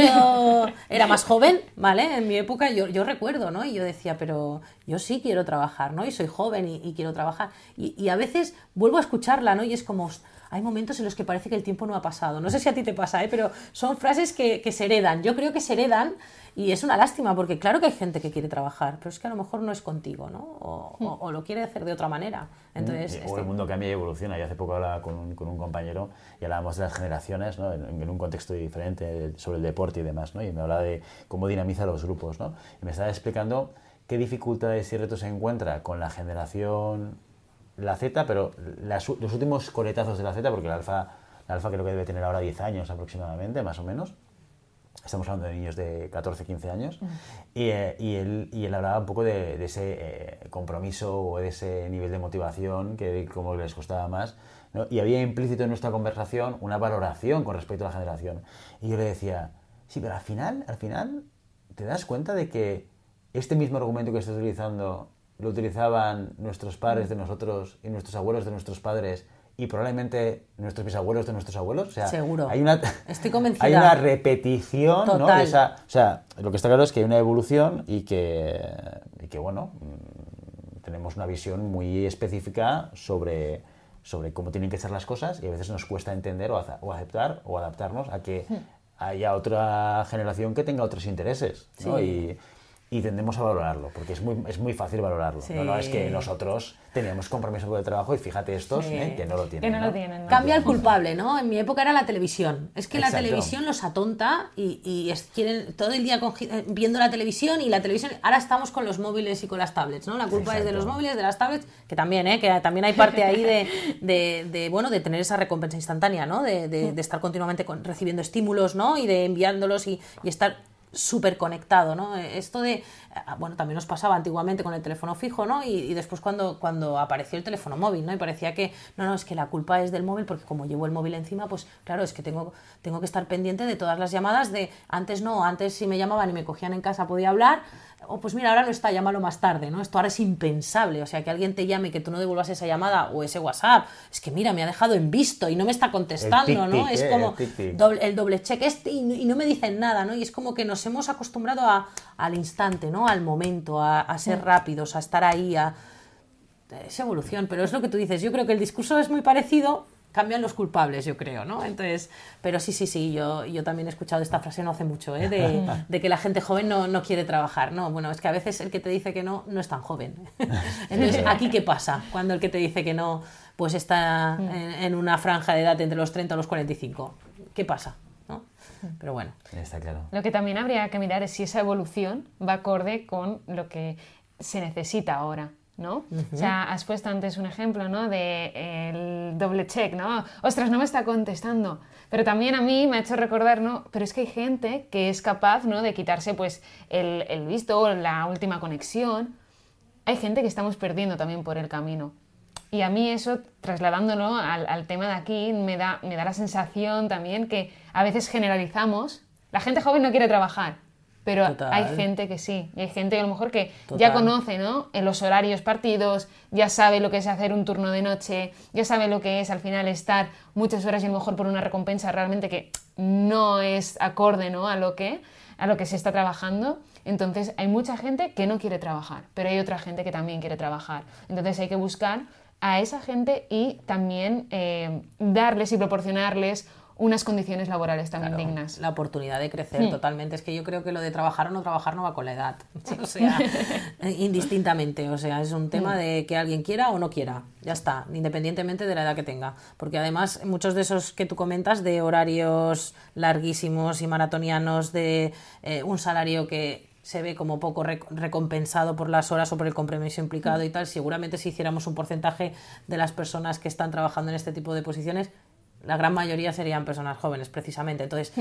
era más joven, ¿vale? En mi época yo, yo, recuerdo, ¿no? Y yo decía, pero yo sí quiero trabajar, ¿no? Y soy joven y, quiero trabajar. Y, y, a veces vuelvo a escucharla, ¿no? Y es como, hay momentos en los que parece que el tiempo no ha pasado. No sé si a ti te pasa, ¿eh? pero son frases que, que, se heredan. Yo creo que se heredan y es una lástima porque claro que hay gente que quiere trabajar, pero es que a lo mejor no es contigo, ¿no? O, o, lo quiere hacer de otra manera. Entonces, o este el mundo cambia y evoluciona. Yo hace poco hablaba con un, con un compañero y hablábamos de las generaciones ¿no? en, un contexto diferente sobre el deporte y demás, ¿no? y me hablaba de cómo dinamiza los grupos. ¿no? Y me estaba explicando qué dificultades y retos se encuentra con la generación la Z, pero los últimos coletazos de la Z, porque la alfa, la alfa creo que debe tener ahora 10 años aproximadamente, más o menos. Estamos hablando de niños de 14, 15 años. Y, eh, y, él, y él hablaba un poco de, ese eh, compromiso o de ese nivel de motivación que como les costaba más. Y había implícito en nuestra conversación una valoración con respecto a la generación. Y yo le decía, sí, pero al final, al final, ¿te das cuenta de que este mismo argumento que estás utilizando lo utilizaban nuestros padres de nosotros y nuestros abuelos de nuestros padres y probablemente nuestros bisabuelos de nuestros abuelos. O sea, Seguro. Hay una, Estoy convencida. Hay una repetición, ¿no? De esa, o sea, lo que está claro es que hay una evolución y que, y que bueno, mm, tenemos una visión muy específica sobre, sobre cómo tienen que ser las cosas y a veces nos cuesta entender o, aceptar o adaptarnos a que hmm. haya otra generación que tenga otros intereses. ¿no? Y, y tendemos a valorarlo, porque es muy, es muy fácil valorarlo. No, es que nosotros teníamos compromiso con el trabajo y fíjate estos eh, que no lo tienen. Que no, Lo tienen Cambia el culpable, ¿no? En mi época era la televisión. Es que la televisión los atonta y, y quieren todo el día eh, viendo la televisión y la televisión. Ahora estamos con los móviles y con las tablets, ¿no? La culpa es de los móviles, de las tablets, que también, ¿eh? Que también hay parte ahí de, de, de bueno, de tener esa recompensa instantánea, ¿no? De, de estar continuamente recibiendo estímulos, ¿no? Y de enviándolos y, y estar súper conectado, ¿no? Esto de, ah, bueno, también nos pasaba antiguamente con el teléfono fijo, ¿no? Y, después cuando, cuando apareció el teléfono móvil, ¿no? Y parecía que, no, no, es que la culpa es del móvil, porque como llevo el móvil encima, pues claro, es que tengo, tengo que estar pendiente de todas las llamadas de, antes no, antes si me llamaban y me cogían en casa podía hablar, o pues mira, ahora no está, llámalo más tarde, ¿no? Esto ahora es impensable, o sea, que alguien te llame y que tú no devuelvas esa llamada o ese WhatsApp, es que mira, me ha dejado en visto y no me está contestando, ¿no? es eh, como el, doble check este y, no me dicen nada, ¿no? Y es como que nos hemos acostumbrado a, al instante, ¿no? Al momento, a, ser rápidos, a estar ahí, a... Es evolución, pero es lo que tú dices, yo creo que el discurso es muy parecido, cambian los culpables, yo creo, ¿no? Entonces, pero sí, sí, sí, yo, yo también he escuchado esta frase no hace mucho, ¿eh? de, que la gente joven no, no, quiere trabajar, ¿no? Bueno, es que a veces el que te dice que no, no es tan joven. Entonces, ¿aquí qué pasa? Cuando el que te dice que no, pues está en, una franja de edad entre los 30 y los 45. ¿Qué pasa? ¿no? Pero bueno. Está claro. Lo que también habría que mirar es si esa evolución va acorde con lo que se necesita ahora. ¿No? O sea, has puesto antes un ejemplo, ¿no? De el doble check, ¿no? Ostras, no me está contestando. Pero también a mí me ha hecho recordar, ¿no? Pero es que hay gente que es capaz, ¿no? De quitarse, pues, el, el visto, la última conexión. Hay gente que estamos perdiendo también por el camino. Y a mí eso, trasladándolo al, al tema de aquí, me da, me da la sensación también que a veces generalizamos. La gente joven no quiere trabajar pero hay gente que sí, y hay gente que a lo mejor que ya conoce, ¿no? En los horarios partidos, ya sabe lo que es hacer un turno de noche, ya sabe lo que es al final estar muchas horas y a lo mejor por una recompensa realmente que no es acorde, ¿no? A lo que, a lo que se está trabajando. Entonces hay mucha gente que no quiere trabajar, pero hay otra gente que también quiere trabajar. Entonces hay que buscar a esa gente y también eh, darles y proporcionarles unas condiciones laborales también dignas. La oportunidad de crecer hmm. totalmente. Es que yo creo que lo de trabajar o no trabajar no va con la edad. O sea, indistintamente. O sea, es un tema hmm. de que alguien quiera o no quiera. Ya está, independientemente de la edad que tenga. Porque además, muchos de esos que tú comentas, de horarios larguísimos y maratonianos, de eh, un salario que se ve como poco recompensado por las horas o por el compromiso implicado y tal, seguramente si hiciéramos un porcentaje de las personas que están trabajando en este tipo de posiciones, la gran mayoría serían personas jóvenes, precisamente. Entonces.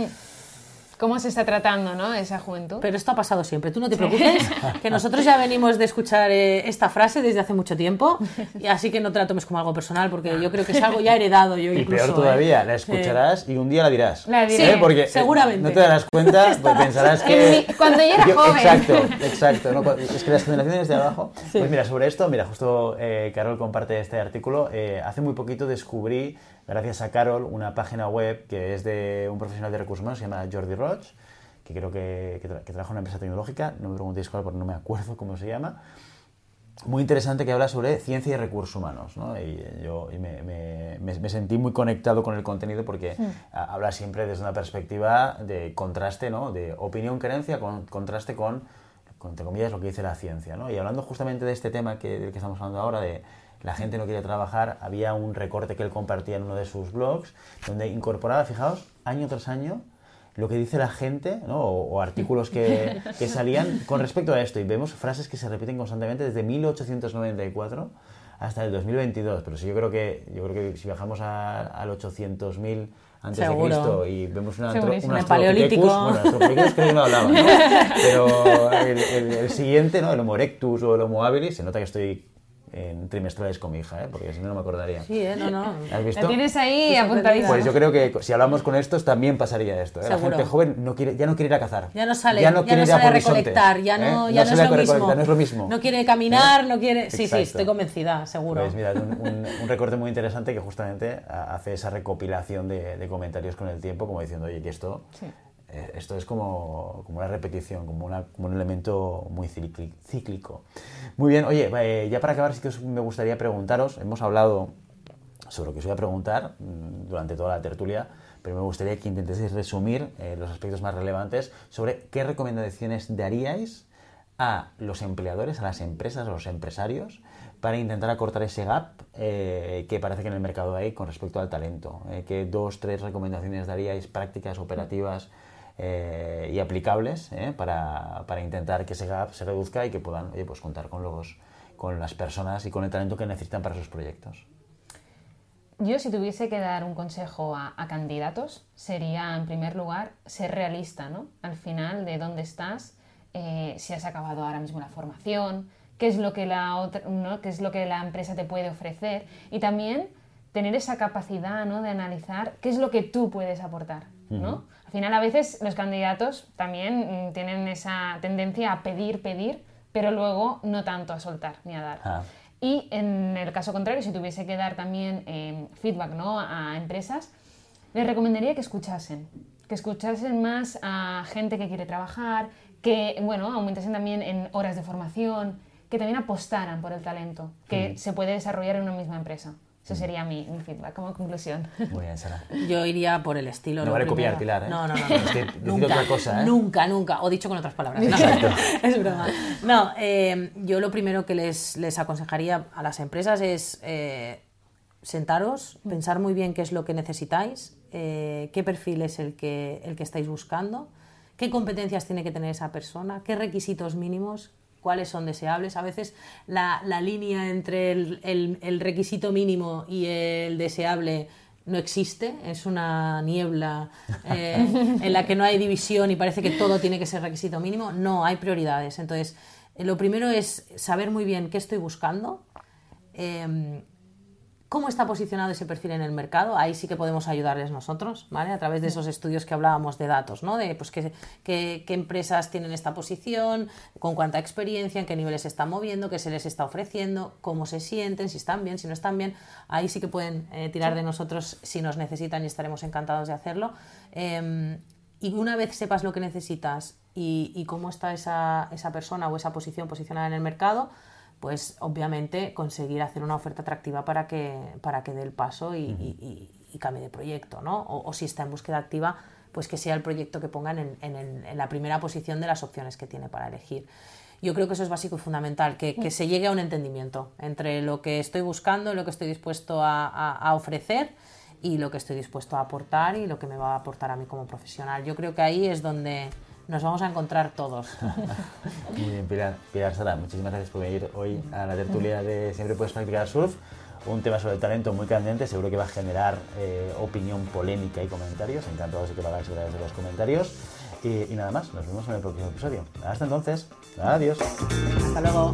¿Cómo se está tratando ¿no? esa juventud? Pero esto ha pasado siempre. Tú no te preocupes, que nosotros ya venimos de escuchar eh, esta frase desde hace mucho tiempo, y así que no te la tomes como algo personal, porque yo creo que es algo ya heredado yo y peor todavía, la escucharás y un día la dirás. La diré, ¿Eh? porque seguramente. no te darás cuenta, pues pensarás que... cuando yo era joven. Exacto, exacto. es que las generaciones de abajo... Pues mira, sobre esto, mira, justo eh, Carol comparte este artículo. hace muy poquito descubrí gracias a Carol, una página web que es de un profesional de recursos humanos, se llama Jordi Roch, que creo que, trabaja en una empresa tecnológica, no me preguntéis cuál porque no me acuerdo cómo se llama. Muy interesante que habla sobre ciencia y recursos humanos. ¿no? Y yo me, sentí muy conectado con el contenido porque habla siempre desde una perspectiva de contraste, ¿no? de opinión-creencia, con contraste con, entre comillas, lo que dice la ciencia. ¿no? Y hablando justamente de este tema que, del que estamos hablando ahora, de, la gente no quiere trabajar, había un recorte que él compartía en uno de sus blogs, donde incorporaba, fijaos, año tras año, lo que dice la gente, ¿no? o, artículos que, que, salían con respecto a esto. Y vemos frases que se repiten constantemente desde 1894 hasta el 2022. Pero sí, yo creo que, yo creo que si bajamos al 800.000 antes de Cristo y vemos una, antro, un paleolítico. bueno, creo que no hablaba, ¿no? Pero el, el, siguiente, ¿no? El Homo erectus o el Homo habilis, se nota que estoy en trimestrales con mi hija, ¿eh? porque si no, no me acordaría. Sí, ¿eh? no, no. ¿Has visto? La tienes ahí apuntadita. Pues yo creo que si hablamos con estos también pasaría esto. ¿eh? La gente joven no quiere, ya no quiere ir a cazar. Ya no sale, ya no, quiere ir a, recolectar, ya no, ¿eh? ya no, es lo mismo. no es lo mismo. No quiere caminar, ¿Eh? no quiere... Sí, sí, estoy convencida, seguro. Pues mira, un, un, recorte muy interesante que justamente hace esa recopilación de, de, comentarios con el tiempo, como diciendo, oye, que esto... Sí esto es como, como una repetición, como, una, como, un elemento muy cíclico. Muy bien, oye, eh, ya para acabar sí que me gustaría preguntaros, hemos hablado sobre lo que os voy a preguntar mm, durante toda la tertulia, pero me gustaría que intentéis resumir eh, los aspectos más relevantes sobre qué recomendaciones daríais a los empleadores, a las empresas, a los empresarios, para intentar acortar ese gap que parece que en el mercado hay con respecto al talento. ¿Qué dos, tres recomendaciones daríais prácticas, operativas? Eh, y aplicables ¿eh? para, para, intentar que ese gap se reduzca y que puedan pues contar con, los, con las personas y con el talento que necesitan para sus proyectos. yo si tuviese que dar un consejo a, candidatos sería, en primer lugar, ser realista, ¿no? Al final de dónde estás, eh, si has acabado ahora mismo la formación, qué es lo que la, otra, qué es lo que la empresa te puede ofrecer y también tener esa capacidad ¿no? de analizar qué es lo que tú puedes aportar. ¿no? Al final a veces los candidatos también mm, tienen esa tendencia a pedir, pedir, pero luego no tanto a soltar ni a dar. Ah. Y en el caso contrario, si tuviese que dar también eh, feedback ¿no? a empresas, les recomendaría que escuchasen, que escuchasen más a gente que quiere trabajar, que bueno, aumentasen también en horas de formación, que también apostaran por el talento que se puede desarrollar en una misma empresa. Eso sería mi, feedback como conclusión. Muy bien, Sara. Yo iría por el estilo. No vale copiar, Pilar, ¿eh? No, no, no. nunca, otra cosa, ¿eh? Nunca, nunca. O dicho con otras palabras. No, es broma. No, eh, yo lo primero que les, les aconsejaría a las empresas es eh, sentaros, pensar muy bien qué es lo que necesitáis, eh, qué perfil es el que, el que estáis buscando, qué competencias tiene que tener esa persona, qué requisitos mínimos, cuáles son deseables. A veces la, línea entre el, requisito mínimo y el deseable no existe, es una niebla eh, en la que no hay división y parece que todo tiene que ser requisito mínimo. No, hay prioridades. Entonces, eh, lo primero es saber muy bien qué estoy buscando. Em, cómo está posicionado ese perfil en el mercado, ahí sí que podemos ayudarles nosotros, ¿vale? A través de esos estudios que hablábamos de datos, ¿no? De pues qué, empresas tienen esta posición, con cuánta experiencia, en qué niveles se están moviendo, qué se les está ofreciendo, cómo se sienten, si están bien, si no están bien. Ahí sí que pueden eh, tirar de nosotros si nos necesitan y estaremos encantados de hacerlo. Em, y una vez sepas lo que necesitas y, cómo está esa, esa persona o esa posición posicionada en el mercado, pues obviamente conseguir hacer una oferta atractiva para que, para que dé el paso y, cambie de proyecto, ¿no? O, si está en búsqueda activa, pues que sea el proyecto que pongan en, la primera posición de las opciones que tiene para elegir. Yo creo que eso es básico y fundamental, que, se llegue a un entendimiento entre lo que estoy buscando, lo que estoy dispuesto a ofrecer y lo que estoy dispuesto a aportar y lo que me va a aportar a mí como profesional. Yo creo que ahí es donde, nos vamos a encontrar todos. Muy bien, Pilar, Pilar Sara, muchísimas gracias por venir hoy a la tertulia de Siempre Puedes Practicar Surf. Un tema sobre el talento muy candente, seguro que va a generar eh, opinión, polémica y comentarios. Encantados de que lo hagáis a través de los comentarios. Y, y, nada más, nos vemos en el próximo episodio. Hasta entonces, adiós. Hasta luego.